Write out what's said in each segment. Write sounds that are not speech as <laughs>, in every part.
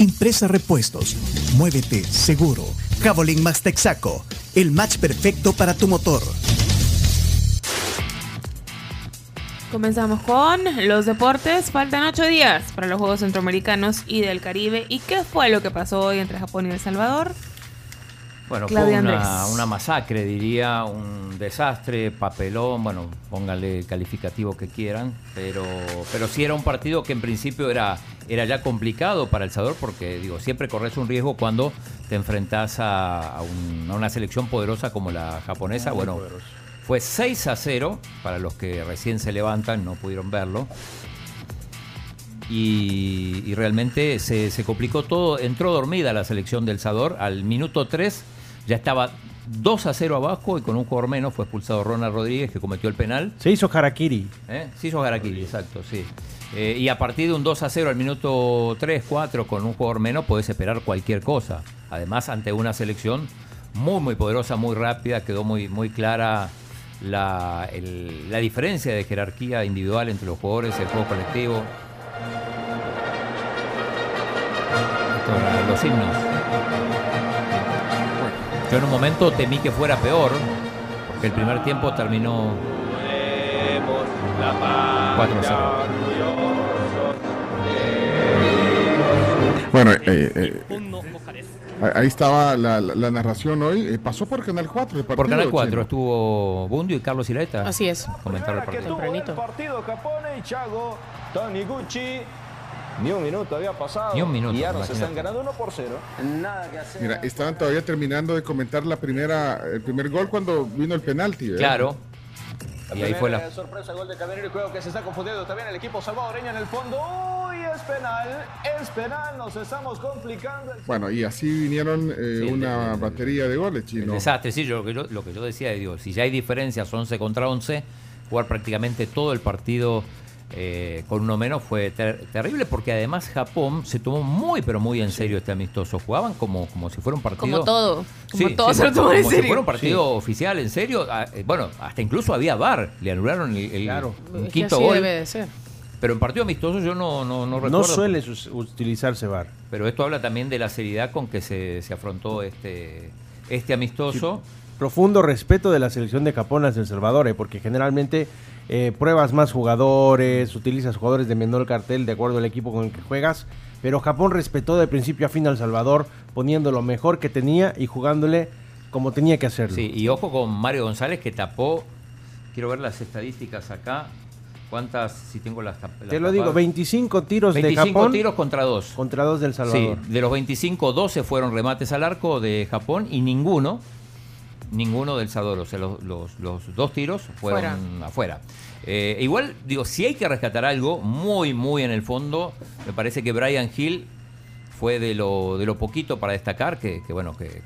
Impresa Repuestos. Muévete seguro. Javelin Max Texaco. El match perfecto para tu motor. Comenzamos con los deportes. Faltan ocho días para los Juegos Centroamericanos y del Caribe. ¿Y qué fue lo que pasó hoy entre Japón y El Salvador? Bueno, Claudia fue una, una masacre, diría, un desastre, papelón, bueno, póngale el calificativo que quieran, pero, pero sí era un partido que en principio era, era ya complicado para El Salvador porque, digo, siempre corres un riesgo cuando te enfrentas a, a un- a una selección poderosa como la japonesa. Bueno, fue 6 a 0 para los que recién se levantan, no pudieron verlo. Y, y realmente se, se complicó todo. Entró dormida la selección del Salvador. Al minuto 3 ya estaba 2 a 0 abajo y con un jugador menos fue expulsado Ronald Rodríguez que cometió el penal. Se hizo Harakiri. ¿Eh? Se hizo Harakiri, exacto, sí. Eh, y a partir de un 2 a 0 al minuto 3, 4 con un jugador menos podés esperar cualquier cosa. Además, ante una selección muy, muy poderosa, muy rápida, quedó muy, muy clara la, el- la diferencia de jerarquía individual entre los jugadores, el juego colectivo. Esto, los himnos. Yo en un momento temí que fuera peor, porque el primer tiempo terminó 4 a 0. Bueno, eh, eh, ahí- estaba la, la- la narración hoy. eh, pasó por Canal 4 el Por partido, Canal 4 Chino. estuvo Bundio y Carlos Ilaeta. Así es. Comentar el partido. Tempranito. partido Japón y Chago, Taniguchi. Ni un minuto había pasado. Ni un minuto, Y ya nos están ganando 1 por 0. Nada que hacer. Mira, estaban todavía terminando de comentar la primera, el primer gol cuando vino el penalti. ¿verdad? Claro. Y ahí fue la. Sorpresa, gol de Camerino y creo que se está confundiendo también el equipo salvadoreño en el fondo. Uy, es penal, es penal, nos estamos complicando. Bueno, y así vinieron eh, Sí, una el- batería de goles, chino. Desastre, sí, yo, lo, que yo, lo que yo decía, digo, si ya hay diferencias 11 contra 11, jugar prácticamente todo el partido eh, con uno menos fue ter- terrible porque además Japón se tomó muy, pero muy en serio este amistoso. Jugaban como, como si fuera un partido. Como todo. Como Sí, todo sí, se lo toman en como si serio. fuera un partido oficial, en serio. Ah, eh, Bueno, hasta incluso había VAR, le anularon el, el- Claro. un Es que quinto así gol. debe de ser. Pero en partido amistoso yo no, no, no recuerdo. No suele utilizarse VAR. Pero esto habla también de la seriedad con que se, se afrontó este, este amistoso. Profundo respeto de la selección de Japón hacia El Salvador, eh, porque generalmente eh, pruebas más jugadores, utilizas jugadores de menor cartel de acuerdo al equipo con el que juegas, pero Japón respetó de principio a fin al Salvador, poniendo lo mejor que tenía y jugándole como tenía que hacerlo. Sí, y ojo con Mario González que tapó, quiero ver las estadísticas acá, cuántas, si tengo las, las Te lo digo, tapadas. 25 tiros 25 de Japón tiros contra dos. contra dos del Sí, Salvador. de los 25, 12 fueron remates al arco de Japón y ninguno, ninguno del Salvador. O sea, los, los- los dos tiros fueron Fuera. afuera. Eh, igual, digo, si hay que rescatar algo muy, muy en el fondo, me parece que Brian Hill fue de lo, de lo poquito para destacar, que, que, bueno, que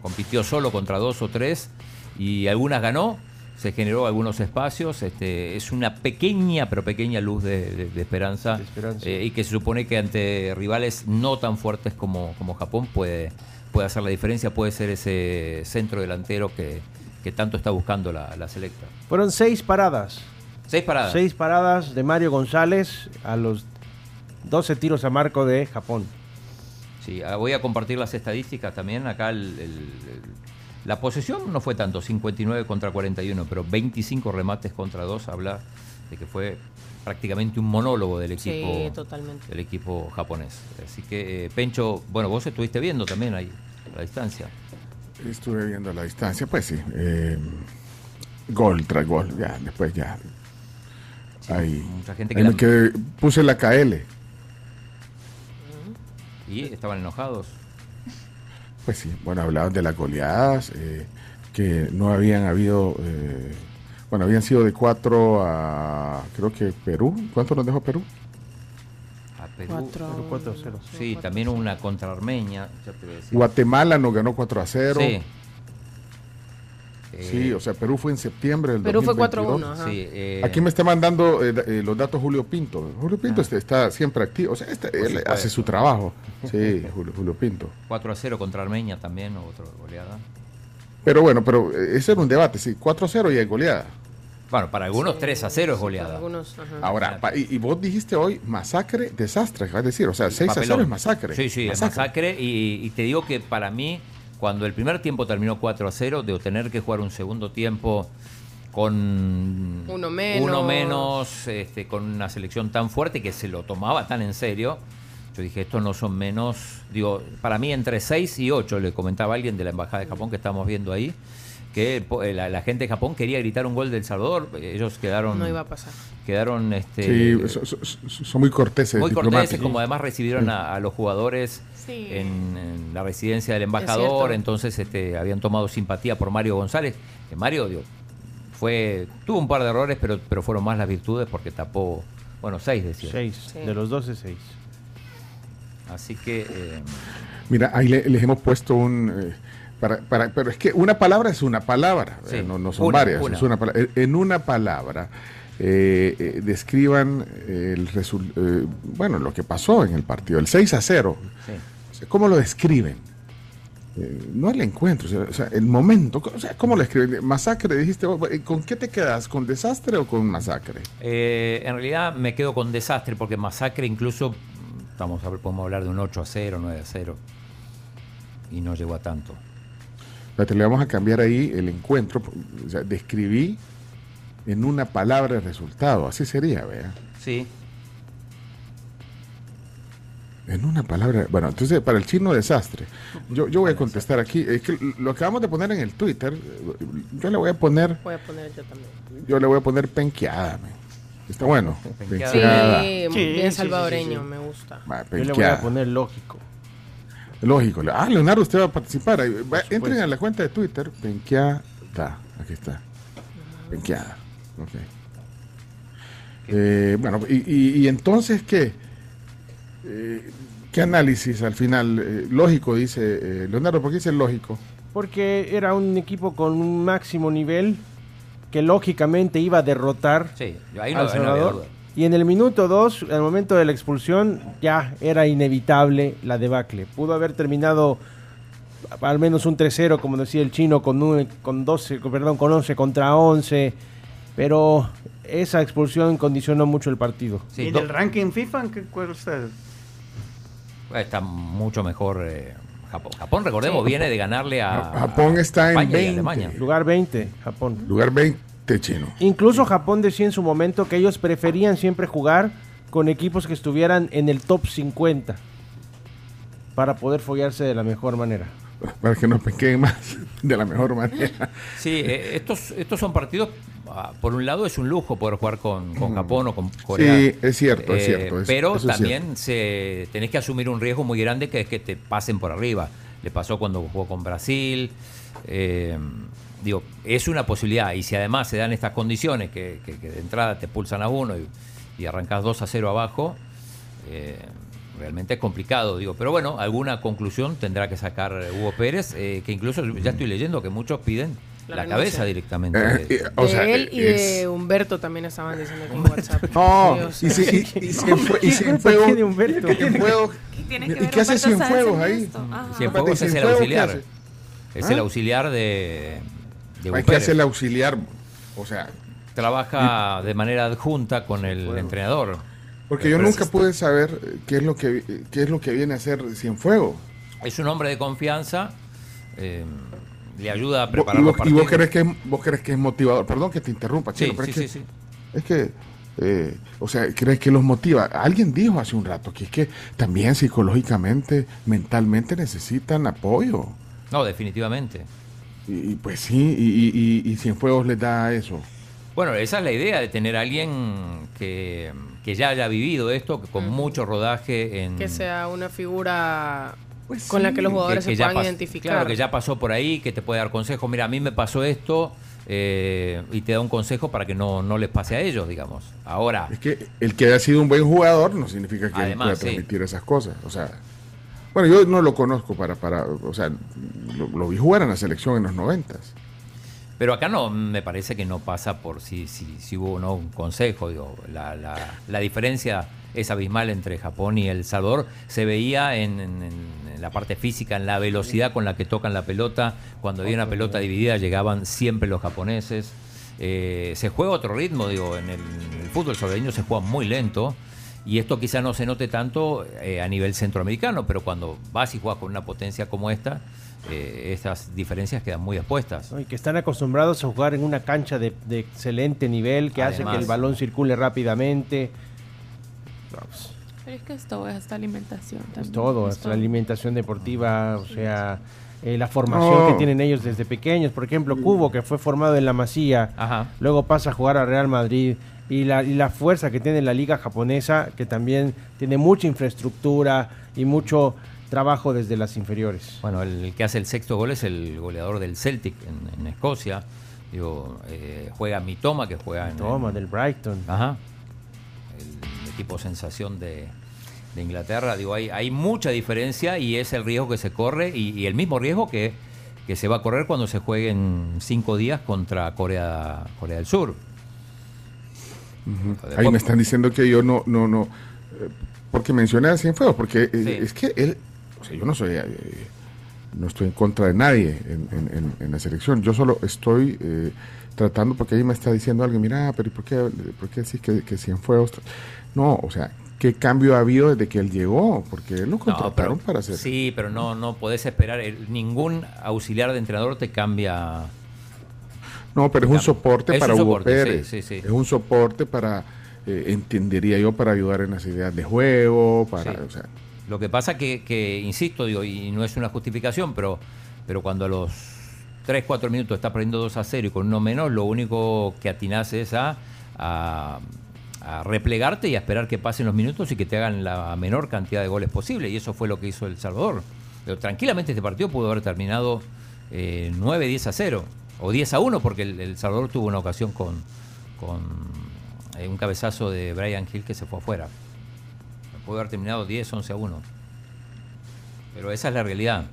compitió solo contra dos o tres y algunas ganó, se generó algunos espacios, este, es una pequeña, pero pequeña luz de, de- de esperanza, De esperanza. eh, y que se supone que ante rivales no tan fuertes como, como Japón puede, puede hacer la diferencia, puede ser ese centro delantero que, que tanto está buscando la, la selecta. Fueron seis paradas. Seis paradas. Seis paradas de Mario González a los 12 tiros a marco de Japón. Sí, ah, voy a compartir las estadísticas también. Acá el- el- el- la posesión no fue tanto, 59 contra 41, pero 25 remates contra 2 habla de que fue prácticamente un monólogo del Sí, equipo, totalmente. del equipo japonés. Así que, eh, Pencho, bueno, vos estuviste viendo también ahí a la distancia. Estuve viendo la distancia, pues sí. eh, gol tras gol, ya, después ya. ahí, mucha gente que ahí me la- quedé- puse la KL. Y estaban enojados. Pues sí, bueno, hablaban de las goleadas, eh, que no habían habido, eh, bueno, habían sido de 4 a, creo que Perú. ¿Cuánto nos dejó Perú? A Perú. Cuatro a Perú, cuatro a uno, cero. Sí, cuatro también una contra Armenia. ya te voy a decir. Guatemala nos ganó 4 a 0. Sí. Sí, Eh, o sea, Perú fue en septiembre del Perú fue 2022. 4-1. ajá. sí, eh, Aquí me está mandando eh, eh, los datos Julio Pinto. Julio Pinto este, está siempre activo. O sea, este- él hace su trabajo. Sí, <laughs> Julio, Julio Pinto. 4 a 0 contra Armenia también, otra goleada. Pero bueno, pero eh, ese era un debate. Sí, 4 a 0 y hay goleada. Bueno, para algunos Sí, 3 a 0 es goleada. para algunos. Ahora, pa- y, y vos dijiste hoy masacre, desastre, vas a decir. O sea, 6 a 0 Papelón. es masacre. Sí, sí, es masacre. Y, y te digo que para mí, cuando el primer tiempo terminó 4 a 0, de tener que jugar un segundo tiempo con Uno menos. uno menos, este, con una selección tan fuerte que se lo tomaba tan en serio. Yo dije, estos no son menos, digo, para mí entre 6 y 8, le comentaba alguien de la Embajada de Japón que estamos viendo ahí, que eh, la, la gente de Japón quería gritar un gol del Salvador, ellos quedaron... No iba a pasar. Quedaron este, Sí, so- so- so- son muy corteses. muy corteses, como además recibieron a, a los jugadores Sí. en, en la residencia del embajador, entonces este, habían tomado simpatía por Mario González. Que Mario digo, fue tuvo un par de errores, pero, pero fueron más las virtudes porque tapó, bueno, seis decía. Seis. Sí. De los 12, seis. Así que eh, Mira, ahí le- les hemos puesto un... eh, para, para- pero es que una palabra es una palabra, Sí, eh, no, no son una, varias, una. es una palabra. En- una palabra, describan el bueno, lo que pasó en el partido, el 6 a 0. sí. O sea, ¿Cómo lo describen? No el encuentro, o sea, el momento. O sea, ¿Cómo lo escriben? Masacre, dijiste, ¿con qué te quedas? ¿Con desastre o con masacre? Eh, en realidad me quedo con desastre porque masacre incluso, estamos podemos hablar de un 8 a 0, 9 a 0. Y no llegó a tanto. Le vamos a cambiar ahí el encuentro. O sea, describí en una palabra el resultado. Así sería, vea. Sí, En una palabra. Bueno, entonces, para el chino, desastre. Yo, yo voy a contestar aquí. Es que lo acabamos de poner en el Twitter. Yo le voy a poner. Voy a poner yo también. Yo le voy a poner penqueada. me. Está bueno. <laughs> Penqueada. Sí. Sí, bien salvadoreño, sí, sí. me gusta. Va, Yo le voy a poner lógico. Lógico. Ah, Leonardo, usted va a participar. Ahí, va, entren a la cuenta de Twitter. Penqueada. Aquí está. Penqueada. Ok. Eh, bueno, y, y- y entonces, ¿qué? Eh, ¿Qué análisis al final? Eh, lógico, dice eh, Leonardo. ¿Por qué dice lógico? Porque era un equipo con un máximo nivel que lógicamente iba a derrotar sí, ahí no, al ahí no había Salvador. duda. Y en el minuto 2, al momento de la expulsión, ya era inevitable la debacle. Pudo haber terminado al menos un 3-0, como decía el chino, con, un- con 12, con- perdón, con 11 contra 11, pero esa expulsión condicionó mucho el partido. Sí, ¿Y do- del ranking FIFA? ¿qué, ¿Cuál está? Está mucho mejor eh, Japón. Japón, recordemos, Sí. viene de ganarle a Japón está en España y 20. Alemania. Lugar 20, Japón. Lugar 20 chino. Incluso Japón decía en su momento que ellos preferían siempre jugar con equipos que estuvieran en el top 50 para poder follarse de la mejor manera. Para que nos penqueen más de la mejor manera. Sí, eh, estos, estos son partidos, por un lado es un lujo poder jugar con, con Japón o con Corea. Sí, es cierto, es Eh, cierto. es- pero es también se, tenés que asumir un riesgo muy grande que es que te pasen por arriba. Le pasó cuando jugó con Brasil. eh, digo, es una posibilidad. Y si además se dan estas condiciones que, que- que de entrada te pulsan a uno y, y arrancás 2 a 0 abajo, eh, realmente es complicado. Digo, pero bueno, alguna conclusión tendrá que sacar Hugo Pérez, eh, que incluso ya estoy leyendo que muchos piden La cabeza directamente. Eh, de- eh, o de sea, él y es- de Humberto también estaban diciendo aquí en WhatsApp. <laughs> No, Sí, o y, si, y, y <laughs> y ¿Qué Humberto? Tiene ¿Y qué hace Cienfuegos ahí? Cienfuegos es el Cienfuegos, ¿qué auxiliar. hace? Es ¿Ah? el auxiliar de, de Hay que hacer el auxiliar. O sea, Trabaja de manera adjunta con el entrenador. porque yo nunca pude saber eh, qué es lo que eh, qué es lo que viene a hacer Cienfuegos. Es un hombre de confianza. eh, le ayuda a preparar y, los vos, y vos partidos. crees que es, vos crees que es motivador. Perdón que te interrumpa, Sí, Chino, pero sí, es que, sí, sí. es que eh, o sea, ¿crees que los motiva? Alguien dijo hace un rato que es que también psicológicamente, mentalmente necesitan apoyo. No, definitivamente. Y, y pues sí, y, y, y, y Cienfuegos les da eso. Bueno, esa es la idea de tener a alguien que, que ya haya vivido esto, que con mucho rodaje en... Que sea una figura Pues con la que los jugadores que se ya puedan identificar. Claro, que ya pasó por ahí, que te puede dar consejos. Mira, a mí me pasó esto, eh, y te da un consejo para que no, no les pase a ellos, digamos. Ahora, Es que el que haya sido un buen jugador no significa que él Además, pueda sí. transmitir esas cosas. O sea, bueno, yo no lo conozco para, para o sea, lo, lo vi jugar en la selección en los noventas. Pero acá no, me parece que no pasa por si, si, si hubo o no un consejo. Digo, la, la, la diferencia es abismal entre Japón y El Salvador. Se veía en, en- en la parte física, en la velocidad con la que tocan la pelota. Cuando había una pelota dividida llegaban siempre los japoneses. Eh, se juega otro ritmo, digo, en el, en el fútbol salvadoreño se juega muy lento. Y esto quizá no se note tanto eh, a nivel centroamericano, pero cuando vas y juegas con una potencia como esta, eh, estas diferencias quedan muy expuestas. ¿no? Y que están acostumbrados a jugar en una cancha de, de excelente nivel que hace que el balón circule rápidamente. No, pues, Pero es que esto es esta alimentación también. es todo, es hasta la alimentación deportiva, o sea, eh, la formación que tienen ellos desde pequeños. Por ejemplo, Cubo, que fue formado en la Masía, Ajá. luego pasa a jugar a Real Madrid. Y la, y la fuerza que tiene la liga japonesa, que también tiene mucha infraestructura y mucho trabajo desde las inferiores. Bueno, el que hace el sexto gol es el goleador del Celtic en, en Escocia. Digo, eh, juega Mitoma, que juega en. Toma, del Brighton. Ajá. El equipo sensación de, de Inglaterra. Digo, hay, hay mucha diferencia y es el riesgo que se corre y, y el mismo riesgo que, que se va a correr cuando se juegue en cinco días contra Corea, Corea del Sur. Después- Ahí me están diciendo que yo no, no, no, eh, porque mencioné a Cienfuegos, porque eh, Sí. es que él, o sea, yo no soy, eh, no estoy en contra de nadie en, en- en- la selección, yo solo estoy eh, tratando, porque ahí me está diciendo alguien, mira, pero ¿y ¿por qué, por qué decís que, que Cienfuegos? No, o sea, ¿qué cambio ha habido desde que él llegó? Porque él lo No, contrataron pero- para hacer... Sí, pero no, no podés esperar. el- ningún auxiliar de entrenador te cambia. No, pero es un soporte es para un Hugo soporte, Pérez. sí, sí, sí. Es un soporte para, eh, entendería yo, para ayudar en las ideas de juego, para, Sí. o sea, Lo que pasa que, que insisto, digo, y no es una justificación, pero, pero cuando a los 3, 4 minutos está perdiendo 2 a 0 y con uno menos, lo único que atinás es a, a, a replegarte y a esperar que pasen los minutos y que te hagan la menor cantidad de goles posible. Y eso fue lo que hizo El Salvador. Pero tranquilamente este partido pudo haber terminado eh, 9, 10 a 0 o 10 a 1 porque el, El Salvador tuvo una ocasión con, con eh, un cabezazo de Brian Hill que se fue afuera. Pudo haber terminado 10, 11 a 1. Pero esa es la realidad.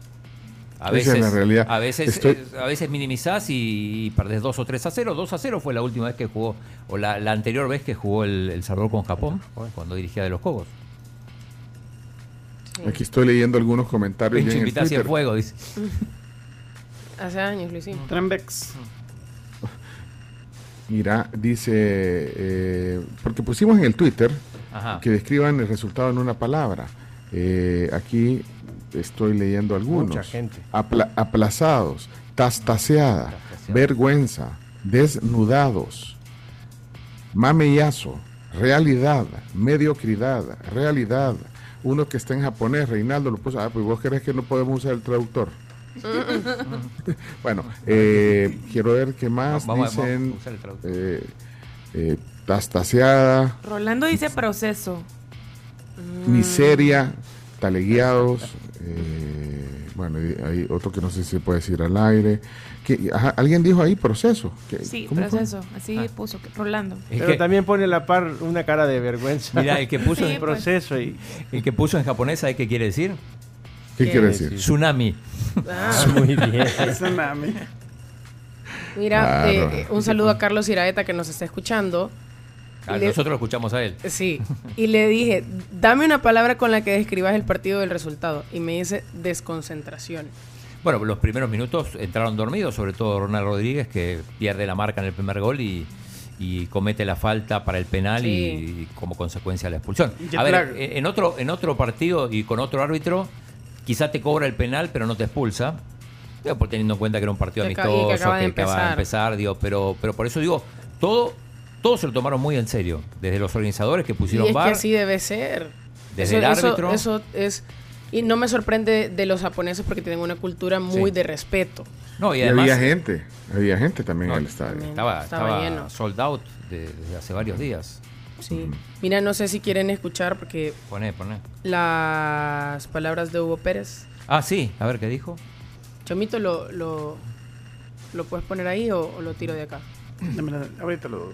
A Esa veces, es la realidad. A veces, Estoy- a veces minimizás y, y perdés 2 o 3 a 0. 2 a 0 fue la última vez que jugó, o la, la anterior vez que jugó el, el Salvador con Japón, cuando dirigía de los Cobos. aquí estoy leyendo algunos comentarios. Pinche ya en el invitación Twitter. fuego, dice. <laughs> Hace años lo hicimos. Trembex. <laughs> Mira, dice, eh, porque pusimos en el Twitter Ajá. que describan el resultado en una palabra. Eh, aquí estoy leyendo algunos. Mucha gente. Apla- aplazados, tastaseada, vergüenza, desnudados, mamellazo, realidad, mediocridad, realidad. Uno que está en japonés, Reinaldo lo puso, ah, pues vos querés que no podemos usar el traductor. <laughs> bueno, eh, quiero ver qué más Vamos- vamos a dicen. usar el traductor. eh, eh, tastaseada, Rolando dice proceso. miseria, talegueados. Eh, bueno, y hay otro que no sé si se puede decir al aire. que ajá, Alguien dijo ahí proceso. ¿Qué- Sí, cómo fue? proceso. Así puso que Rolando. El Pero que- también pone a la par una cara de vergüenza. Mira, el que puso, Sí, en, pues. proceso y el que puso en japonés, ¿sabe qué quiere decir? ¿Qué ¿Qué quiere decir? Tsunami. Ah, <laughs> muy bien. <laughs> Tsunami. mira, Claro. eh, un saludo a Carlos Iraeta que nos está escuchando. Le- Nosotros lo escuchamos a él. Sí, y le dije, dame una palabra con la que describas el partido del resultado. Y me dice desconcentración. Bueno, los primeros minutos entraron dormidos, sobre todo Ronald Rodríguez, que pierde la marca en el primer gol y, y comete la falta para el penal Sí. y, y como consecuencia la expulsión. A ver, eh, en otro, en otro partido y con otro árbitro, quizá te cobra el penal, pero no te expulsa. Digo, por teniendo en cuenta que era un partido Que acaba- y amistoso, que acaba de acaba de empezar. empezar, digo, pero, pero por eso digo, todo, todo se lo tomaron muy en serio. Desde los organizadores que Y pusieron es bar, que así debe ser. Desde eso, el eso- árbitro. Eso, es... Y no me sorprende de los japoneses porque tienen una cultura muy Sí. de respeto. no, y Y además, había gente, había gente también No, en el estadio. estaba, Estaba estaba lleno. sold out de- desde hace varios días. Sí. Mira, no sé si quieren escuchar porque Poné, poné. las palabras de Hugo Pérez. Ah, sí, a ver qué dijo. Chomito lo, lo, ¿Lo puedes poner ahí o, o lo tiro de acá? Ahorita lo.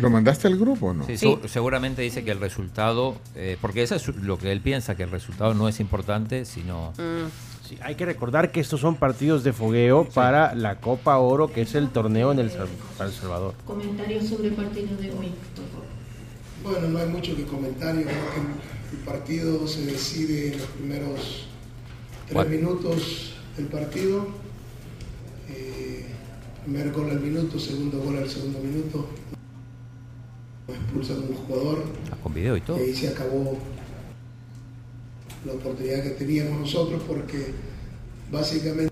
¿Lo mandaste al grupo o no? Sí, Sí. segu- seguramente dice que el resultado, eh, porque eso es lo que él piensa, que el resultado no es importante, sino... Mm, Sí, hay que recordar que estos son partidos de fogueo para la Copa Oro, que es el torneo en el, Sal- para El Salvador. Comentarios sobre el partido de hoy, por favor. Bueno, no hay mucho que comentar. Yo creo que el partido se decide en los primeros tres minutos del partido. Eh, primer gol al minuto, segundo gol al segundo minuto. Expulsan un jugador ah, con video y todo. y ahí se acabó la oportunidad que teníamos nosotros porque básicamente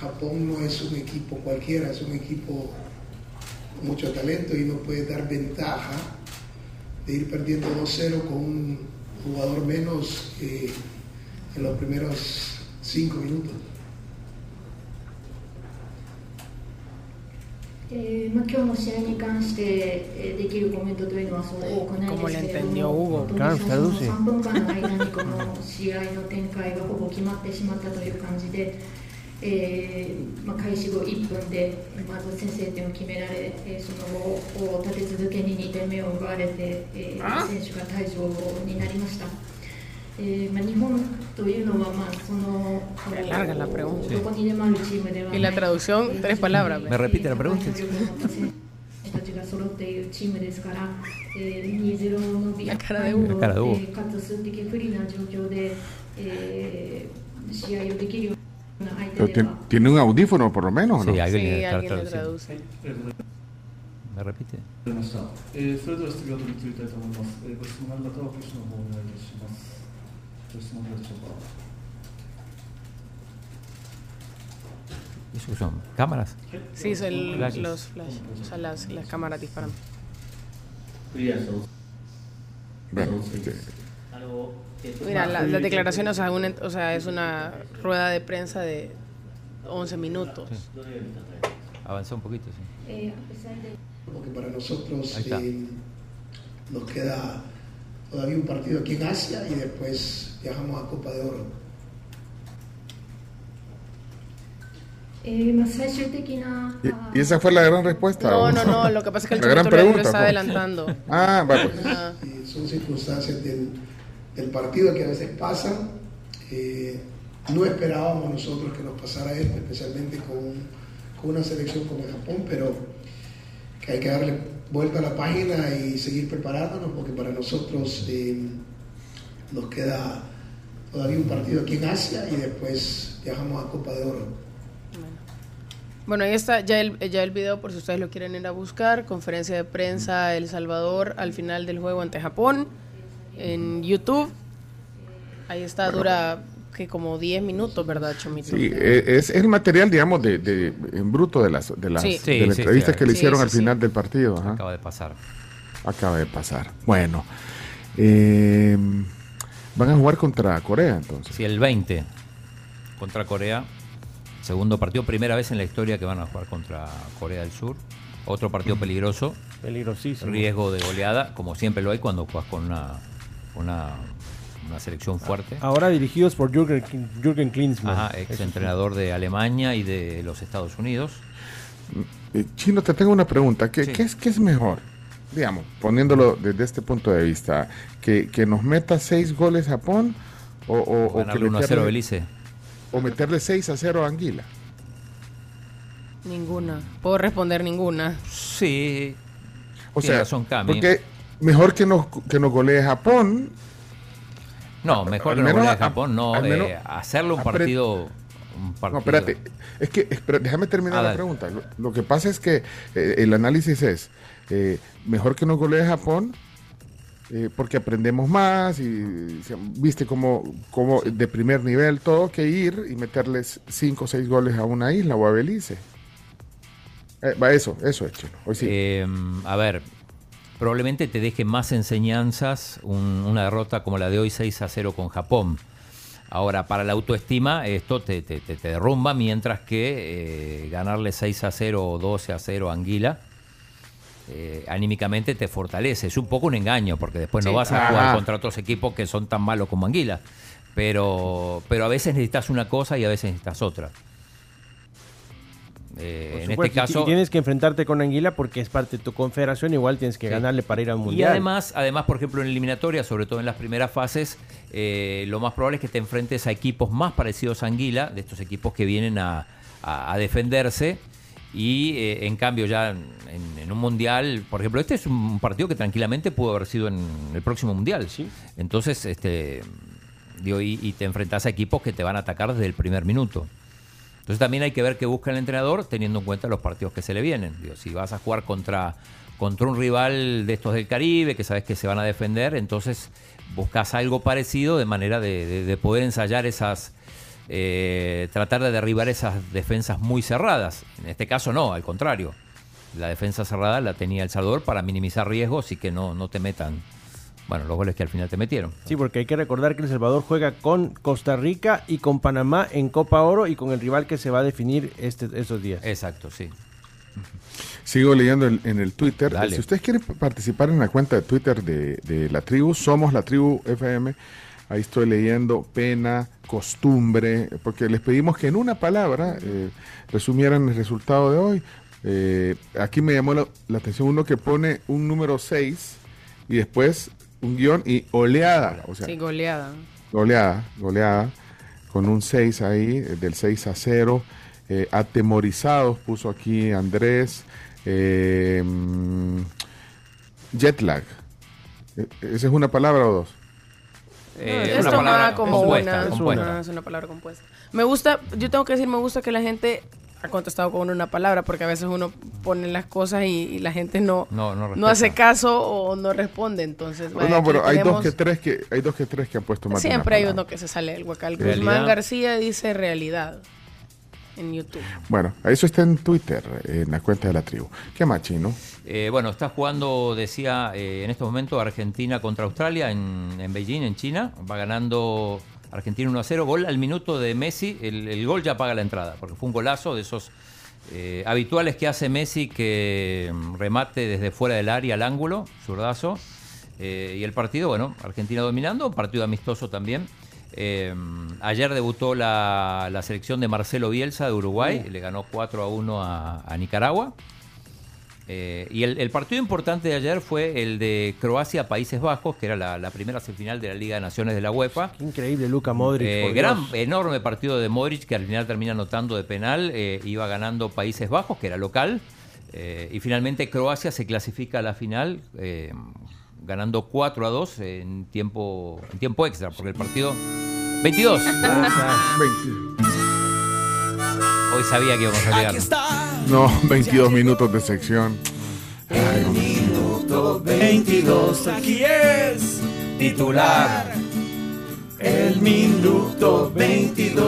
Japón no es un equipo cualquiera, es un equipo con mucho talento y no puede dar ventaja de ir perdiendo 2-0 con un jugador menos eh, en los primeros 5 minutos. Eh, como le entendió Hugo, claro, traduce. ぼ決まあ、開始後1分でまず先制点を決められ、その後立て続けに2点目を奪われて、え、選手が退場になりました。えーまあ、日本というのは、まあ、その Larga la pregunta. どこにでもあるチームでは Y la traducción, tres palabras. Me repite la pregunta. 選手たちが揃っているチームですから、えー、2-0のビ La cara de ハインド Hugo. La cara de Hugo. えーかつ数的不利な状況で、えー試合をできるような相 Pero 手で tien- は tiene un audífono por lo menos, ¿o ¿no? Sí, alguien Sí, le está alguien le traduciendo. traduce. ¿Me repite? りました、えーそれでは質疑応答に移りたいと思います、えーご質問がある方は挙手の方をお願いいたします Jesús son cámaras? Sí, es el, flashes. los flash, pues, o sea, las, las cámaras disparan. Mira, la, la declaración, o sea, es una rueda de prensa de 11 minutos. Sí. Avanzó un poquito, sí. Porque para nosotros eh, nos queda todavía un partido aquí en Asia y después viajamos a Copa de Oro. Eh, ah. ¿Y esa fue la gran respuesta? No, no, no, lo que pasa es que el la gran está pues. adelantando. <laughs> ah, vale. Pues. Ah. Son circunstancias del, partido que a veces pasan. Eh, no esperábamos nosotros que nos pasara esto, especialmente con, con una selección como Japón, pero que hay que darle vuelta a la página y seguir preparándonos porque para nosotros eh, nos queda todavía un partido aquí en Asia y después viajamos a Copa de Oro. Bueno, ahí está ya el, ya el video por si ustedes lo quieren ir a buscar. Conferencia de prensa El Salvador al final del juego ante Japón en YouTube. Ahí está, dura que como 10 minutos, ¿verdad, Chomito? Sí, eh, es el material, digamos, de, de- en bruto de las, de las, Sí. Sí, de la sí, entrevista sí. que le hicieron sí, al sí. final del partido. ajá. Acaba de pasar. Acaba de pasar. Bueno, eh, van a jugar contra Corea entonces. Sí, el 20 contra Corea. Segundo partido, primera vez en la historia que van a jugar contra Corea del Sur. Otro partido peligroso, Peligrosísimo. riesgo de goleada, como siempre lo hay cuando juegas con una, una, una selección fuerte. Ahora dirigidos por Jürgen, Jürgen Klinsmann. Ajá, ex entrenador de Alemania y de los Estados Unidos. Eh, Chino, te tengo una pregunta. ¿Qué, Sí. qué es, qué es mejor? Digamos, poniéndolo desde este punto de vista, que, que nos meta seis goles Japón o, o, o que Ganarle 1 a 0 a meterle- Belice. o meterle 6 a 0 a Anguila. Ninguna. Puedo responder ninguna. Sí. O sea, Cami. porque mejor que nos, que nos golee Japón. No, mejor que no golee a- Japón, no. eh, hacerle un partido. Un partido. No, espérate. Es que, espera, déjame terminar Ah, la pregunta. Lo, lo que pasa es que eh, el análisis es, eh, mejor que nos golee Japón, eh, porque aprendemos más y viste como, como de primer nivel todo que ir y meterles 5 o 6 goles a una isla o a Belice. Eh, va, eso, eso es chino. Hoy sí. Eh, a ver, probablemente te deje más enseñanzas un- una derrota como la de hoy 6 a 0 con Japón. Ahora, para la autoestima, esto te, te- te- te derrumba, mientras que eh, ganarle 6 a 0 o 12 a 0 a Anguila, eh, anímicamente te fortalece. Es un poco un engaño, porque después no vas a jugar contra otros equipos que son tan malos como Anguila. Pero, pero a veces necesitas una cosa y a veces necesitas otra. Eh, en este y- caso, y tienes que enfrentarte con Anguila porque es parte de tu confederación, igual tienes que ganarle para ir al Y mundial. además, además, por ejemplo, en eliminatoria, sobre todo en las primeras fases, eh, lo más probable es que te enfrentes a equipos más parecidos a Anguila, de estos equipos que vienen a, a- a defenderse. Y eh, en cambio, ya en, en un mundial, por ejemplo, este es un partido que tranquilamente pudo haber sido en el próximo mundial. Entonces, este, digo, y, y te enfrentas a equipos que te van a atacar desde el primer minuto. Entonces también hay que ver qué busca el entrenador teniendo en cuenta los partidos que se le vienen. Digo, si vas a jugar contra, contra un rival de estos del Caribe, que sabes que se van a defender, entonces buscas algo parecido de manera de, de- de poder ensayar esas, eh, tratar de derribar esas defensas muy cerradas. En este caso no, al contrario. La defensa cerrada la tenía El Salvador para minimizar riesgos y que no, no te metan, bueno, los goles que al final te metieron. Sí, porque hay que recordar que El Salvador juega con Costa Rica y con Panamá en Copa Oro y con el rival que se va a definir este, estos días. Exacto, sí. Sigo leyendo el- en el Twitter. Dale. Si ustedes quieren participar en la cuenta de Twitter de, de la tribu, somos la tribu FM. Ahí estoy leyendo pena, costumbre, porque les pedimos que en una palabra eh, resumieran el resultado de hoy. Eh, aquí me llamó la, la atención uno que pone un número 6 y después un guion y oleada. O sea, Sí, goleada. Goleada, goleada, con un 6 ahí, eh, del 6 a 0. Eh, atemorizados puso aquí Andrés. Eh, mm, jet lag. Eh, ¿Esa es una palabra o dos? Eh, es una palabra una, compuesta. es una palabra compuesta. Me gusta, yo tengo que decir, me gusta que la gente ha contestado con una palabra, porque a veces uno pone las cosas y, y la gente no, No, no no hace caso o no responde. Entonces, vaya, no, pero hay dos que tres que hay dos que tres que han puesto más de una Siempre hay palabra. uno que se sale del huacal. Guzmán García dice realidad en YouTube. Bueno, eso está en Twitter, en la cuenta de la tribu. ¿Qué más, chino? Eh, bueno, está jugando, decía, eh, en estos momentos Argentina contra Australia en, en Beijing, en China. Va ganando Argentina 1 a 0. Gol al minuto de Messi. El, el gol ya paga la entrada, porque fue un golazo de esos eh, habituales que hace Messi que mm, remate desde fuera del área al ángulo, zurdazo. Eh, y el partido, bueno, Argentina dominando, un partido amistoso también. Eh, ayer debutó la, la selección de Marcelo Bielsa de Uruguay, le ganó 4 a 1 a, a Nicaragua. Eh, y el, el partido importante de ayer fue el de Croacia-Países Bajos, que era la, la primera semifinal de la Liga de Naciones de la UEFA. Increíble, Luca Modric. Eh, gran, Dios. enorme partido de Modric que al final termina anotando de penal. eh, iba ganando Países Bajos, que era local. eh, y finalmente Croacia se clasifica a la final, eh, ganando 4 a 2 en tiempo, en tiempo extra, porque el partido. 22. <laughs> Hoy sabía que íbamos a llegar. No, <laughs> 22 minutos de sección. Minuto 22, aquí es titular. El minuto 22.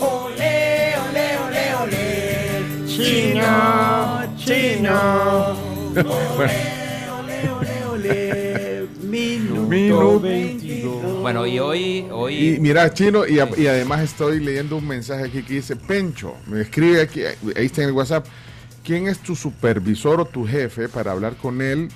Ole, ole, ole, ole. Chino, chino. <laughs> Minuto, Minuto 22. Bueno, y hoy. hoy Y mira, Chino, y, a- y además estoy leyendo un mensaje aquí que dice, Pencho, me escribe aquí, ahí está en el WhatsApp, ¿quién es tu supervisor o tu jefe para hablar con él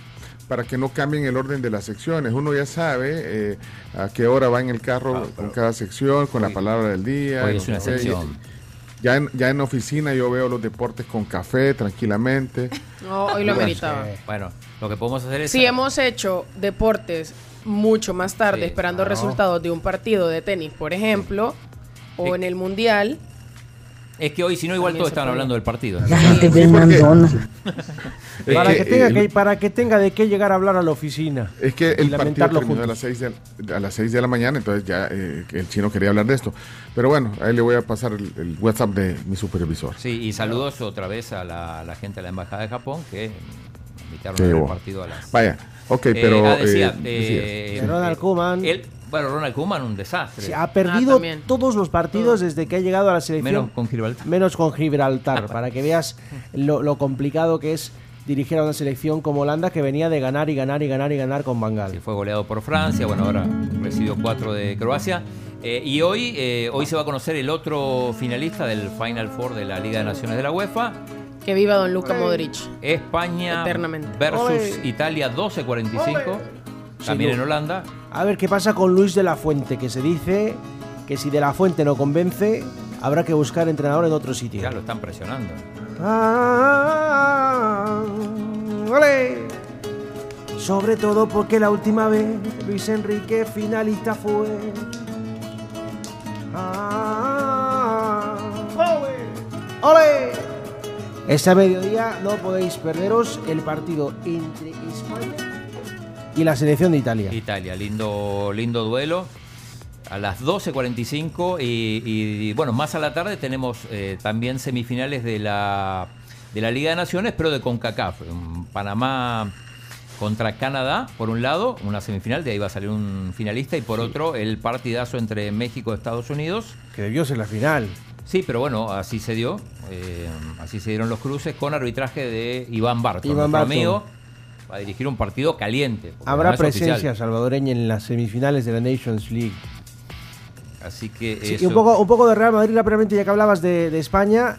para que no cambien el orden de las secciones? Uno ya sabe eh, a qué hora va en el carro con cada sección, con la palabra del día. hoy es una qué. sección. Ya en, ya en oficina yo veo los deportes con café tranquilamente. <laughs> No, hoy lo Bueno, ameritaba. Bueno, lo que podemos hacer es. Si hemos hecho deportes mucho más tarde, Sí, esperando claro. resultados de un partido de tenis, por ejemplo, o en el mundial, Es que hoy, si no, igual todos estaban puede. hablando del partido. Para que, tenga eh, que, para que tenga de qué llegar a hablar a la oficina. Es que el partido terminó a las 6 de, a las 6 de la mañana, entonces ya eh, el chino quería hablar de esto. Pero bueno, ahí le voy a pasar el, el WhatsApp de mi supervisor. Sí, y saludos otra vez a la, la gente de la Embajada de Japón que invitaron Qué a ver el bueno. partido a las. Vaya, ok, Eh, pero, ah, decía, eh, eh, decías. Ronald Koeman. él- bueno, Ronald Koeman, un desastre. Sí, ha perdido todos los partidos desde que ha llegado a la selección. Menos con Gibraltar. Menos con Gibraltar, para que veas lo, lo complicado que es dirigir a una selección como Holanda que venía de ganar y ganar y ganar y ganar con Bangal. Sí, fue goleado por Francia, bueno, ahora recibió cuatro de Croacia. Eh, y hoy, eh, hoy se va a conocer el otro finalista del Final Four de la Liga de Naciones de la UEFA. que viva Don Luca Modric. España Eternamente. versus Ole. Italia 12-45. También en Holanda. A ver qué pasa con Luis de la Fuente, que se dice que si de la fuente no convence, habrá que buscar entrenador en otro sitio. Ya lo están presionando. Ah, ¡ole! Sobre todo porque la última vez Luis Enrique finalista fue. Ah, ¡Ole! Este mediodía no podéis perderos el partido entre España y la selección de Italia. Italia, lindo, lindo duelo. A las 12.45 y, y, bueno, más a la tarde tenemos eh, también semifinales de la, de la Liga de Naciones, pero de CONCACAF. Panamá contra Canadá, por un lado, una semifinal, de ahí va a salir un finalista, y por otro, el partidazo entre México y Estados Unidos. Que debió ser la final. Sí, pero bueno, así se dio. eh, así se dieron los cruces con arbitraje de Iván Barton, Iván Barton. amigo. Va a dirigir un partido caliente. Habrá no presencia oficial. salvadoreña en las semifinales de la Nations League. Así que Sí, eso- y un poco, un poco de Real Madrid rápidamente, ya que hablabas de, de España.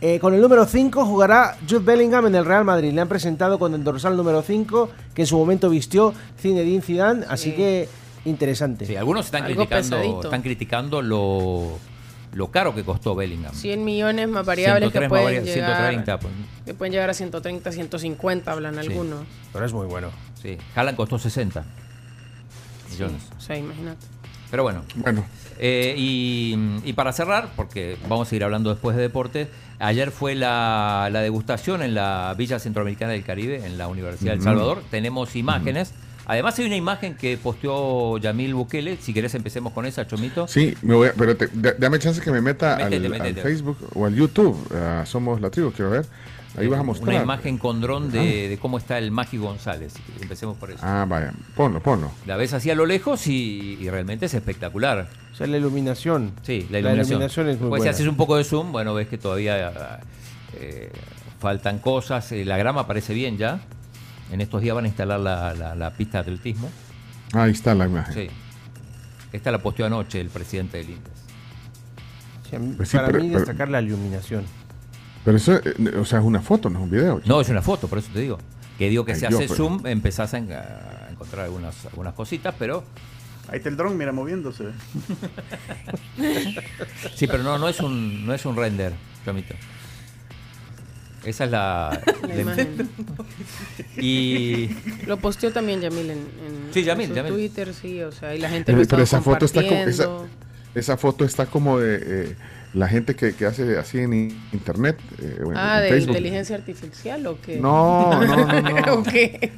Eh, con el número 5 jugará Jude Bellingham en el Real Madrid. Le han presentado con el dorsal número 5, que en su momento vistió Zinedine Zidane, así que interesante. Sí, algunos están Algo criticando, pesadito. están criticando lo, lo caro que costó Bellingham. 100 millones más variables 103 que más pueden, varia- llegar, 130, pues. que pueden llegar a 130, 150, hablan Sí. algunos. Pero es muy bueno. Sí, Haaland costó 60 millones. O sea, imagínate. Pero bueno. Bueno. Eh, y, y para cerrar, porque vamos a ir hablando después de deportes, ayer fue la, la degustación en la Villa Centroamericana del Caribe, en la Universidad del Ujú. Salvador. Tenemos imágenes. Además hay una imagen que posteó Yamil Bukele. Si querés empecemos con esa, Chomito. Sí, me voy a- pero te- da- dame chance que me meta al- Métete, al. Facebook o al YouTube. ah, Somos la tribu, quiero ver. Ahí vas a mostrar. Una imagen con dron de, de cómo está el Magi González. Empecemos por eso. Ah, vaya, ponlo, ponlo. La ves así a lo lejos y, y realmente es espectacular. O sea, la iluminación. Sí, la La iluminación. iluminación es muy pues buena. si haces un poco de zoom, bueno, ves que todavía eh, faltan cosas. Eh, La grama parece bien ya. En estos días van a instalar la, la- la pista de atletismo. Ahí está la imagen. Sí. Esta la posteó anoche el presidente del INDES. Sí, Pues sí, para pero- mí pero- destacar la iluminación. Pero eso, eh, o sea, es una foto, no es un video. No, es una foto, por eso te digo. Que digo que Ay, si Dios, haces pero- zoom empezás a, en- a encontrar algunas, algunas cositas, pero Ahí está el dron, mira, moviéndose. <laughs> Sí, pero no, no es un, no es un render, Chomito. Esa es la, <laughs> La imagen. Y Lo posteó también Yamil en, en- Sí, Yamil, en su Yamil. Twitter, sí, o sea, y la gente Pero, lo pero esa foto está como esa, compartiendo. esa foto está como de eh, la gente que, que hace así en internet eh, Ah, en de Facebook. inteligencia artificial o qué? No, no, no, no. <laughs> ¿O qué?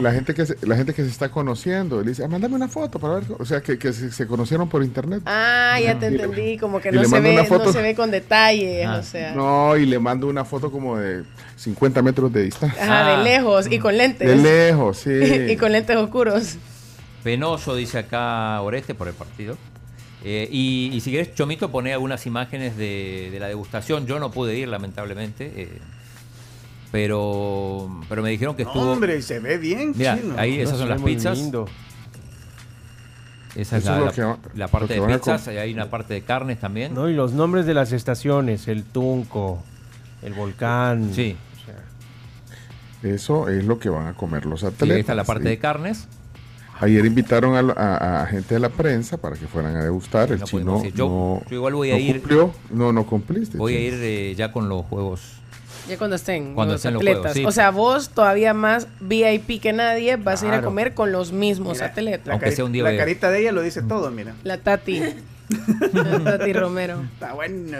La gente que se, la gente que se está conociendo, le dice, ah, mándame una foto para ver, o sea, que, que se, se conocieron por internet. Ah, ya te Y le- entendí, como que no se, ve, una foto. no se ve con detalles, Ah, o sea. No, y le mando una foto como de 50 metros de distancia. Ajá, de lejos y con lentes. De lejos, sí. <laughs> y con lentes oscuros. Penoso, dice acá Oreste, por el partido. Eh, y, y si querés, Chomito, pone algunas imágenes de, de la degustación. Yo no pude ir, lamentablemente. eh, pero, pero me dijeron que estuvo. Hombre, se ve bien, Mira, chino. ahí No, esas se son las pizzas. lindo. Esa es la, es lo la- que va- la lo parte de pizzas. y hay una parte de carnes también. No, y los nombres de las estaciones, el Tunco, el volcán. Sí. Eso es lo que van a comer los Sí, atletas. ahí está la parte sí. de carnes. Ayer invitaron a, a- a gente de la prensa para que fueran a degustar. El No chino. Yo- no, yo igual voy a no ir. cumplió. No, no cumpliste. Voy a ir eh, ya con los juegos. Ya cuando estén Cuando los estén los atletas. juegos, sí. O sea, vos todavía más VIP que nadie vas a ir a comer con los mismos atletas. La, cari- la carita de ella lo dice todo, mira. La Tati. <laughs> La Tati Romero. Está bueno.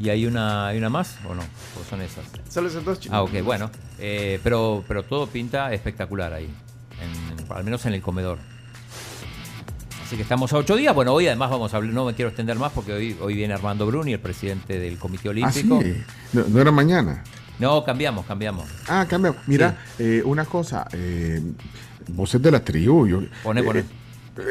¿Y hay una, hay una más o no? ¿O son esas? Solo esos dos chicos. Ah, ok, bueno. Eh, pero, pero todo pinta espectacular ahí. Al menos en el comedor. Así que estamos a ocho días. Bueno, hoy además vamos a hablar, no me quiero extender más porque hoy, hoy viene Armando Bruni, el presidente del Comité Ah, sí. Olímpico. No, no era mañana. No, cambiamos, cambiamos. Ah, cambia. Mira, eh, una cosa. Eh, vos es de la tribu. Yo, Pone, eh, pone.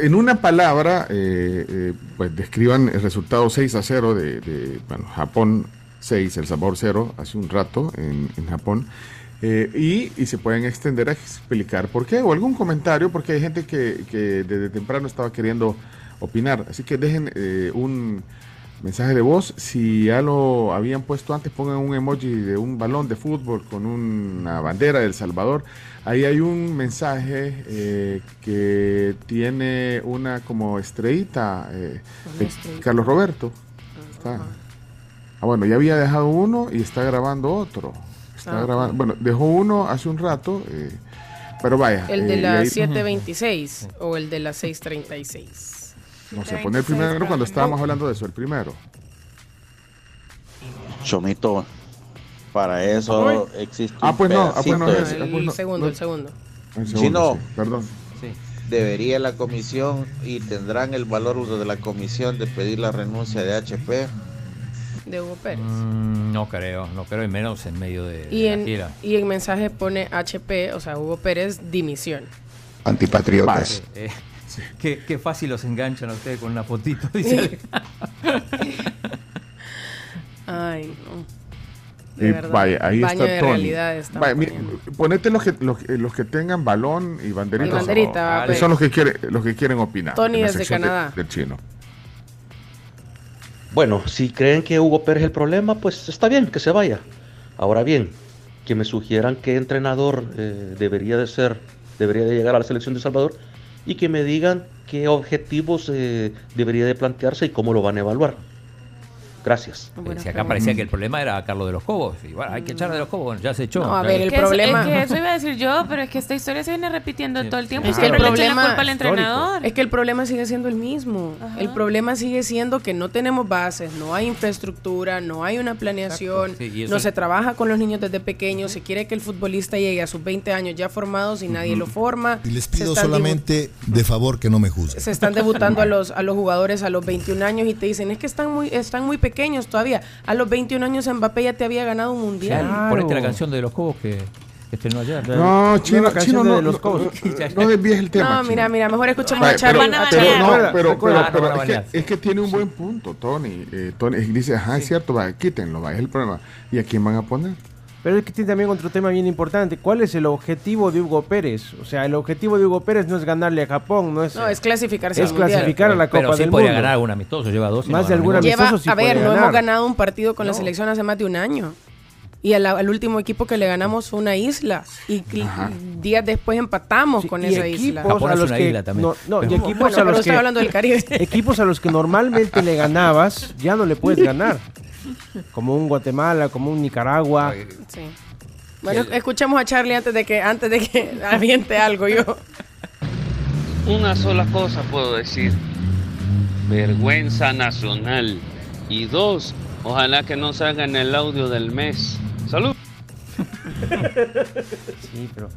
En una palabra, eh, eh, pues describan el resultado 6 a 0 de, de, bueno, Japón 6, El Salvador 0, hace un rato en, en Japón. Eh, y, y se pueden extender a explicar por qué o algún comentario, porque hay gente que, que desde temprano estaba queriendo opinar. Así que dejen eh, un, mensaje de voz. Si ya lo habían puesto antes, pongan un emoji de un balón de fútbol con una bandera del Salvador. Ahí hay un mensaje eh, que tiene una como estrellita eh, de Carlos Roberto. Está. Ah, bueno, ya había dejado uno y está grabando otro. Está Ah, grabando, bueno, dejó uno hace un rato, eh, pero vaya. El de eh, y las ahí- 726 o el de las 636. No sé, poner el primero cuando estábamos hablando de eso, el primero. Chomito, para eso existe Ah, un pues no, ah, pues no, es- de- ah, pues El no, segundo, no. el segundo. El segundo, Chino. sí, perdón. Debería la comisión y tendrán el valor de la comisión de pedir la renuncia de HP. De Hugo Pérez. Mm, no creo, no creo, y menos en medio de, de Y la en, gira. y en mensaje pone HP, o sea, Hugo Pérez, dimisión. Antipatriotas. Eh, qué, qué fácil los enganchan a ustedes con una fotito. <laughs> dice Ay, no. De Y verdad. vaya, ahí Baño está de Tony. realidad Vaya, ponete los que, los, que- los que tengan balón y banderita. Y banderita, va, pues. son los que, quieren, los que quieren opinar. Tony la desde de- Canadá. del chino. Bueno, si creen que Hugo Pérez es el problema, pues está bien, que se vaya. Ahora bien, que me sugieran qué entrenador eh, debería de ser, debería de llegar a la selección de Salvador y que me digan qué objetivos eh, debería de plantearse y cómo lo van a evaluar. Gracias. Eh, si acá parecía que el problema era Carlos de los Cobos. Y bueno, hay que echar de los Cobos. Bueno, ya se echó. No, a ver, el problema- Es que eso iba a decir yo, pero es que esta historia se viene repitiendo todo el tiempo. Es que el siempre le echan problema la culpa al entrenador. Es que el problema sigue siendo el mismo. El problema sigue siendo que no tenemos bases, no hay infraestructura, no hay una planeación, sí, y eso no es- se trabaja con los niños desde pequeños, se quiere que el futbolista llegue a sus 20 años ya formados y nadie lo forma. Y les pido solamente de favor que no me juzguen. se están debutando a <laughs> los, a los jugadores a los 21 años y te dicen, es que están muy, están muy pequeños todavía. A los 21 años Mbappé ya te había ganado un mundial. Ponete la canción de los Cobos que estrenó ayer. No, chino, chino, de no, los no, Cobos. no, <laughs> no desvíes el tema. No, chino. mira, mira, mejor escuchemos a Charlie. pero, pero no, pero, pero, pero es, que, es que tiene un buen punto, Tony. Eh, Tony dice, ajá, es cierto, va, quítenlo, va, es el problema. ¿Y a quién van a poner? Pero es que tiene también otro tema bien importante. ¿Cuál es el objetivo de Hugo Pérez? O sea, el objetivo de Hugo Pérez no es ganarle a Japón, no es, No, es clasificarse es clasificar a la Pero Copa sí del podría Mundo. ganar algún amistoso. Lleva dos. Más no de. Lleva, amistoso sí a ver, no hemos ganado un partido con la selección hace más de un año. Y al, al último equipo que le ganamos fue una isla. Y, y días después empatamos con y esa isla. equipos a los que no, no, y Pero- equipos Bueno, a pero estoy hablando del Caribe. equipos a los que normalmente le ganabas ya no le puedes <laughs> ganar como un Guatemala como un Nicaragua Sí. Bueno, escuchemos a Charlie antes de que antes de que <laughs> aviente algo yo. Una sola cosa puedo decir. Vergüenza nacional. Y dos, ojalá que no salgan el audio del mes. Salud. <laughs> sí pero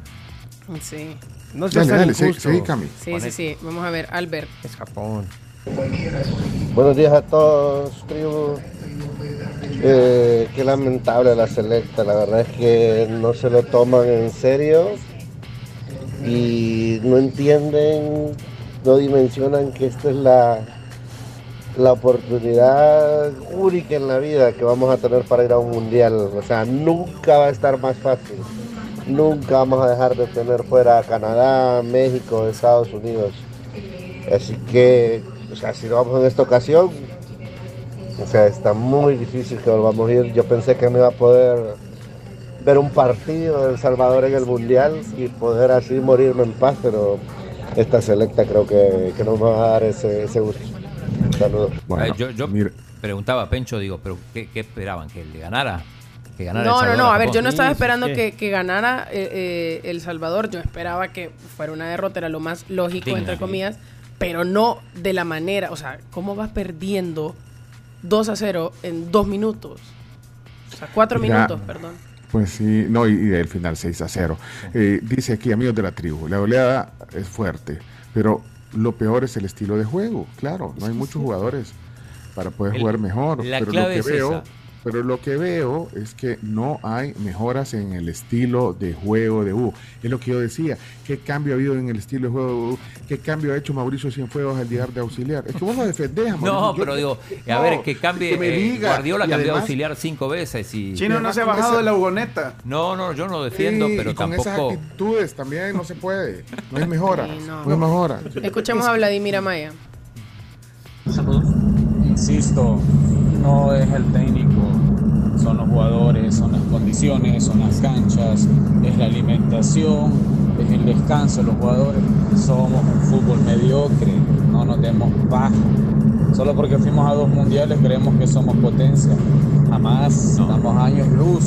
Sí. no Dale, seas tan dale, sí, sí, Cami. Sí, sí, sí. Vamos a ver, Albert. es Japón Buenos días a todos, tribu. Eh, qué lamentable la selecta, la verdad es que no se lo toman en serio y no entienden, no dimensionan que esta es la, la oportunidad única en la vida que vamos a tener para ir a un mundial. O sea, nunca va a estar más fácil. Nunca vamos a dejar de tener fuera Canadá, México, Estados Unidos. Así que, o sea, si lo vamos en esta ocasión, o sea, está muy difícil que volvamos a ir. Yo pensé que no iba a poder ver un partido de El Salvador en el Mundial y poder así morirme en paz, pero esta selecta creo que, que nos va a dar ese, ese gusto. Saludos. Eh, yo yo preguntaba a Pencho, digo, ¿pero qué, qué esperaban? ¿Que le ganara? ¿Que ganara El No, no, Salvador no. A ver, yo no estaba esperando Sí. que, que ganara eh, eh, El Salvador. Yo esperaba que fuera una derrota, era lo más lógico, Digna, entre sí. comillas, pero no de la manera. O sea, ¿cómo vas perdiendo 2 a 0 en dos minutos? O sea, cuatro Mira, minutos, perdón. Pues sí, no, y, y el final 6 a 0. Eh, dice aquí, amigos de la tribu, la goleada es fuerte, pero lo peor es el estilo de juego. Claro, no hay muchos jugadores para poder El- jugar mejor. la pero clave lo que es veo, esa. Pero lo que veo es que no hay mejoras en el estilo de juego de U. Es lo que yo decía. ¿Qué cambio ha habido en el estilo de juego de U? ¿Qué cambio ha hecho Mauricio Cienfuegos al llegar de auxiliar? Es que vos lo defendés, <laughs> No, Mauricio. Yo- pero digo, a No, ver, que cambie. que me eh, diga. Guardiola cambió de auxiliar cinco veces y. Chino no se ha bajado de la ugoneta. No, no, yo no defiendo, Sí, pero y con esas actitudes también no se puede. No hay mejora. Sí, no. no. hay mejora. Escuchemos a Vladimir Amaya. Insisto, no es el técnico, son los jugadores, son las condiciones, son las canchas, es la alimentación, es el descanso de los jugadores. Somos un fútbol mediocre, no nos demos bajo. Solo porque fuimos a dos mundiales creemos que somos potencia. Jamás, estamos años luz.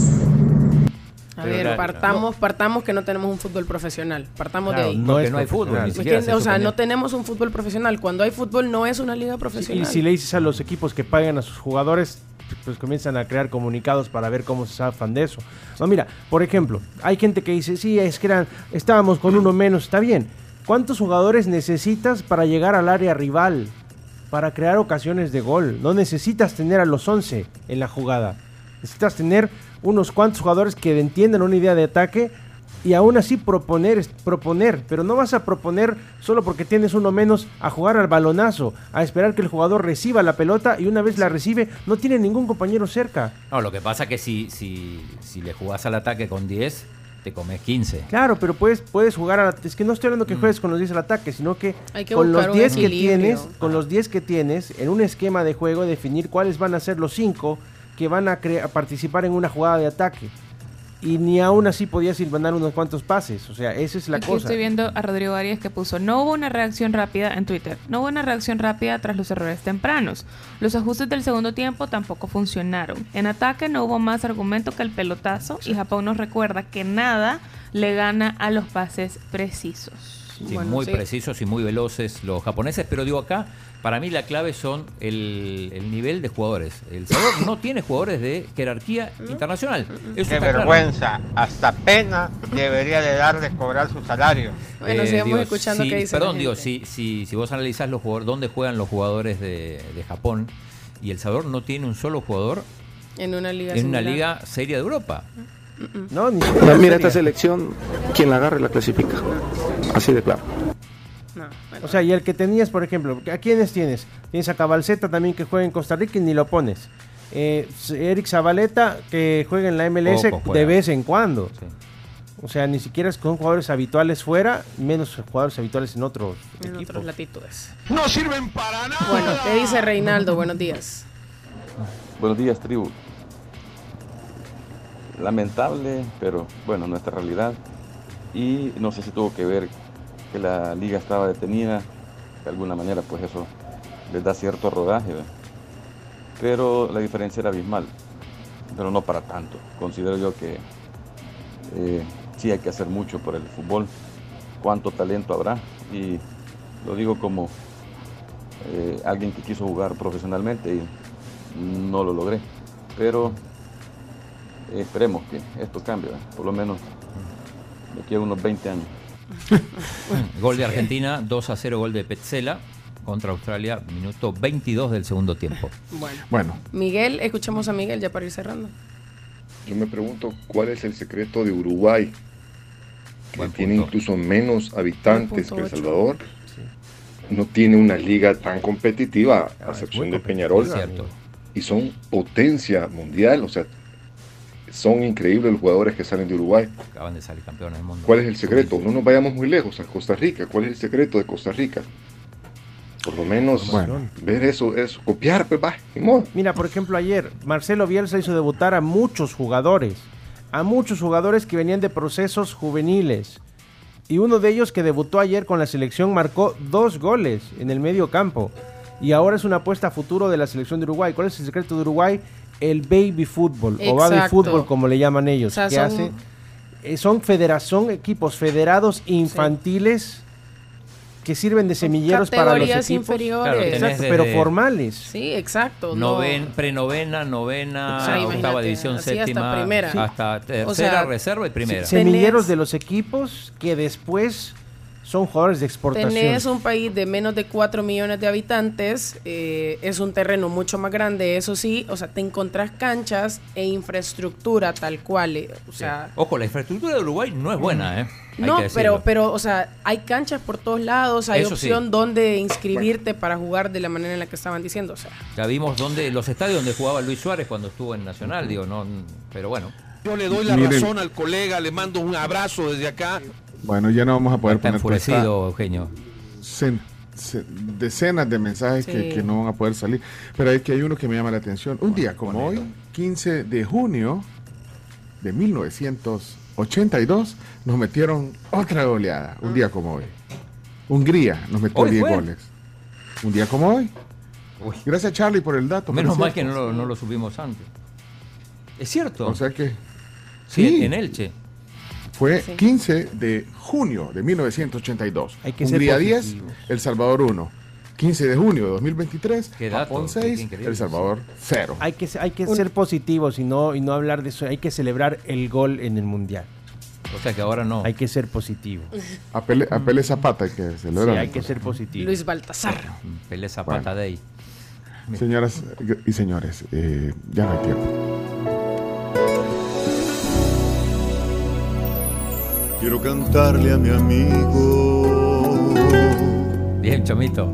A ver, partamos, partamos que no tenemos un fútbol profesional. Partamos Claro, de ahí. no es no hay fútbol, ni Es siquiera o sea, no tenemos un fútbol profesional. Cuando hay fútbol no es una liga profesional. Y si le dices a los equipos que paguen a sus jugadores, pues comienzan a crear comunicados para ver cómo se zafan de eso. No, mira, por ejemplo, hay gente que dice, sí, es que eran, estábamos con uno menos, está bien. ¿Cuántos jugadores necesitas para llegar al área rival? Para crear ocasiones de gol. No necesitas tener a los 11 en la jugada. Necesitas tener unos cuantos jugadores que entiendan una idea de ataque y aún así proponer, es proponer, pero no vas a proponer solo porque tienes uno menos a jugar al balonazo, a esperar que el jugador reciba la pelota y una vez la recibe no tiene ningún compañero cerca. No, lo que pasa es que si, si, si le jugás al ataque con 10, te comes 15. Claro, pero puedes, puedes jugar a es que no estoy hablando que juegues con los 10 al ataque, sino que, Hay que con los buscar un 10 que tienes, con los 10 que tienes en un esquema de juego definir cuáles van a ser los 5 que van a, a participar en una jugada de ataque. Y ni aún así podías ir mandar unos cuantos pases, o sea, esa es la Aquí cosa. estoy viendo a Rodrigo Arias que puso, no hubo una reacción rápida en Twitter, no hubo una reacción rápida tras los errores tempranos. Los ajustes del segundo tiempo tampoco funcionaron. En ataque no hubo más argumento que el pelotazo y Japón nos recuerda que nada le gana a los pases precisos. Sí, muy precisos y muy veloces los japoneses, pero digo acá, para mí la clave son el, el nivel de jugadores. El Salvador no tiene jugadores de jerarquía internacional. Eso Qué claro. vergüenza, hasta pena debería de darles cobrar su salario. Bueno, sigamos escuchando si- qué dice Perdón, la digo, si, si, si vos analizás los jugadores, dónde juegan los jugadores de, de Japón y El Salvador no tiene un solo jugador En una liga en una liga seria de Europa. No, ni Mira, mira, esta selección, quien la agarre la clasifica. Así de claro. O sea, y el que tenías, por ejemplo, ¿a quiénes tienes? Tienes a Cabalceta también que juega en Costa Rica y ni lo pones. Eh, Eric Zabaleta que juega en la MLS de vez en cuando. O sea, ni siquiera es con jugadores habituales fuera, menos jugadores habituales en otros En equipos. otras latitudes. No sirven para nada. Bueno, ¿qué dice Reinaldo? Buenos días. Buenos días, tribu. Lamentable, pero bueno, nuestra realidad. Y no sé si tuvo que ver que la liga estaba detenida. De alguna manera, pues eso les da cierto rodaje. Pero la diferencia era abismal. Pero no para tanto. Considero yo que eh, sí hay que hacer mucho por el fútbol. Cuánto talento habrá. Y lo digo como eh, alguien que quiso jugar profesionalmente y no lo logré. Pero esperemos que esto cambie, ¿verdad? por lo menos de aquí a unos 20 años. <laughs> Gol de Argentina, 2 a 0 gol de Petzela contra Australia, minuto 22 del segundo tiempo. Bueno. Bueno, Miguel, escuchamos a Miguel ya para ir cerrando. Yo me pregunto cuál es el secreto de Uruguay, que tiene incluso menos habitantes que El 9.8. Salvador. No tiene una liga tan competitiva, a excepción de Peñarol. Y son potencia mundial, o sea, son increíbles los jugadores que salen de Uruguay. Acaban de salir campeones del mundo. ¿Cuál es el secreto? No nos vayamos muy lejos, a Costa Rica. ¿Cuál es el secreto de Costa Rica? Por lo menos ver eso, eso, copiar, pues va. Mira, por ejemplo, ayer Marcelo Bielsa hizo debutar a muchos jugadores, a muchos jugadores que venían de procesos juveniles. Y uno de ellos que debutó ayer con la selección marcó dos goles en el medio campo. Y ahora es una apuesta a futuro de la selección de Uruguay. ¿Cuál es el secreto de Uruguay? El baby fútbol o baby fútbol como le llaman ellos. O sea, que son- hace- eh, son equipos federados infantiles que sirven de semilleros para los equipos. inferiores. Claro, Exacto, pero formales. Sí, exacto. no- Noven, prenovena, novena, O sea, octava división, así hasta séptima, primera. Hasta tercera, O sea, reserva y primera. semilleros de los equipos que después son jugadores de exportación. Tenés un país de menos de 4 millones de habitantes, eh, es un terreno mucho más grande, eso sí, o sea, te encontrás canchas e infraestructura tal cual, eh, o sea, Ojo, la infraestructura de Uruguay no es buena, ¿eh? Hay no, pero, pero, o sea, hay canchas por todos lados, hay Eso sí. opción donde inscribirte para jugar de la manera en la que estaban diciendo, o sea, Ya vimos donde, los estadios donde jugaba Luis Suárez cuando estuvo en Nacional, digo, no, pero bueno. Yo le doy la Miren. razón al colega, le mando un abrazo desde acá. Bueno, ya no vamos a poder Está poner pues, enfurecido, Eugenio. sen- decenas de mensajes que, Sí. que no van a poder salir. Pero hay que hay uno que me llama la atención. Un día como hoy, 15 de junio de 1982, nos metieron otra goleada. Un día como hoy. Hungría nos metió ¿Hoy 10 fue? goles. Un día como hoy. Gracias Charlie por el dato. Menos mal es que no lo, no lo subimos antes. Es cierto. O sea que Sí, sí. en Elche. Fue Sí. 15 de junio de 1982. Hay que ser Hungría 10, positivos. El Salvador 1. 15 de junio de 2023, Qué dato, Japón qué 6, increíble. El Salvador 0. Hay que, hay que ser positivos y no, y no hablar de eso. Hay que celebrar el gol en el mundial. O sea que ahora no. Hay que ser positivo. A Pele, a Pele Zapata hay que Sí, celebrar. hay que ser positivo. Luis Baltasar. Pelé Zapata Bueno. Day. Señoras y señores, eh, ya no hay tiempo. Quiero cantarle a mi amigo. Bien, Chomito.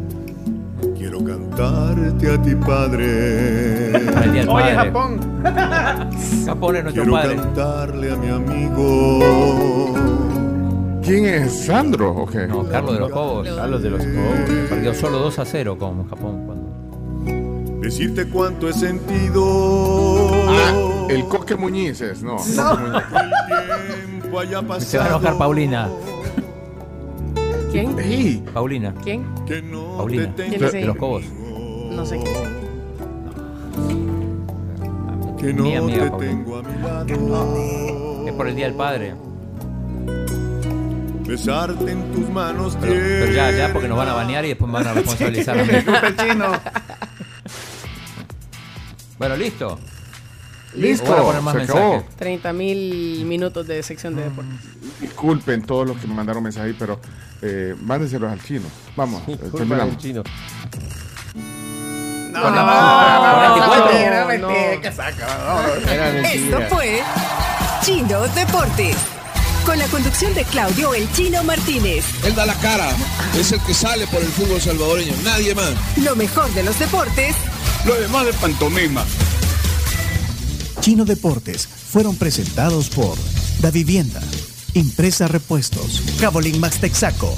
Quiero cantarte a ti, padre. Oye, Padre. Japón. <laughs> Japón es nuestro Quiero padre. cantarle a mi amigo. ¿Quién es Sandro? ¿O qué? No, Carlos de los Cobos. Carlos de los Cobos. Perdió solo 2 a 0 con Japón. cuando- Decirte cuánto he sentido. Ah, el Coque Muñiz es, no. Coque Muñiz. Tiempo haya pasado. Se va a enojar Paulina. ¿Quién? Ey, Paulina. ¿Quién? Que no Paulina. ¿Quién es De los Cobos. No sé quién es. Que no Mi amiga te Paulina. tengo a mi lado. Es por el Día del Padre. Besarte en tus manos Pero, pero ya, ya, porque nos van a banear y después me van a <laughs> responsabilizar a mí. Bueno, listo. Listo, poner más se mensajes. acabó. 30 mil minutos de sección de deportes. Disculpen todos los que me mandaron mensajes, ahí, pero eh, mándenselos al chino. Vamos, eh, terminamos. chino. No, no, no, con no, 24. mentira, No, mentira, no. que saca, no. Era Esto mentira. fue Chino Deportes. Con la conducción de Claudio El Chino Martínez. Él da la cara, es el que sale por el fútbol salvadoreño, nadie más. Lo mejor de los deportes Lo demás de pantomima. Chino Deportes fueron presentados por Da Vivienda, Impresa Repuestos, Cabolín Max Texaco,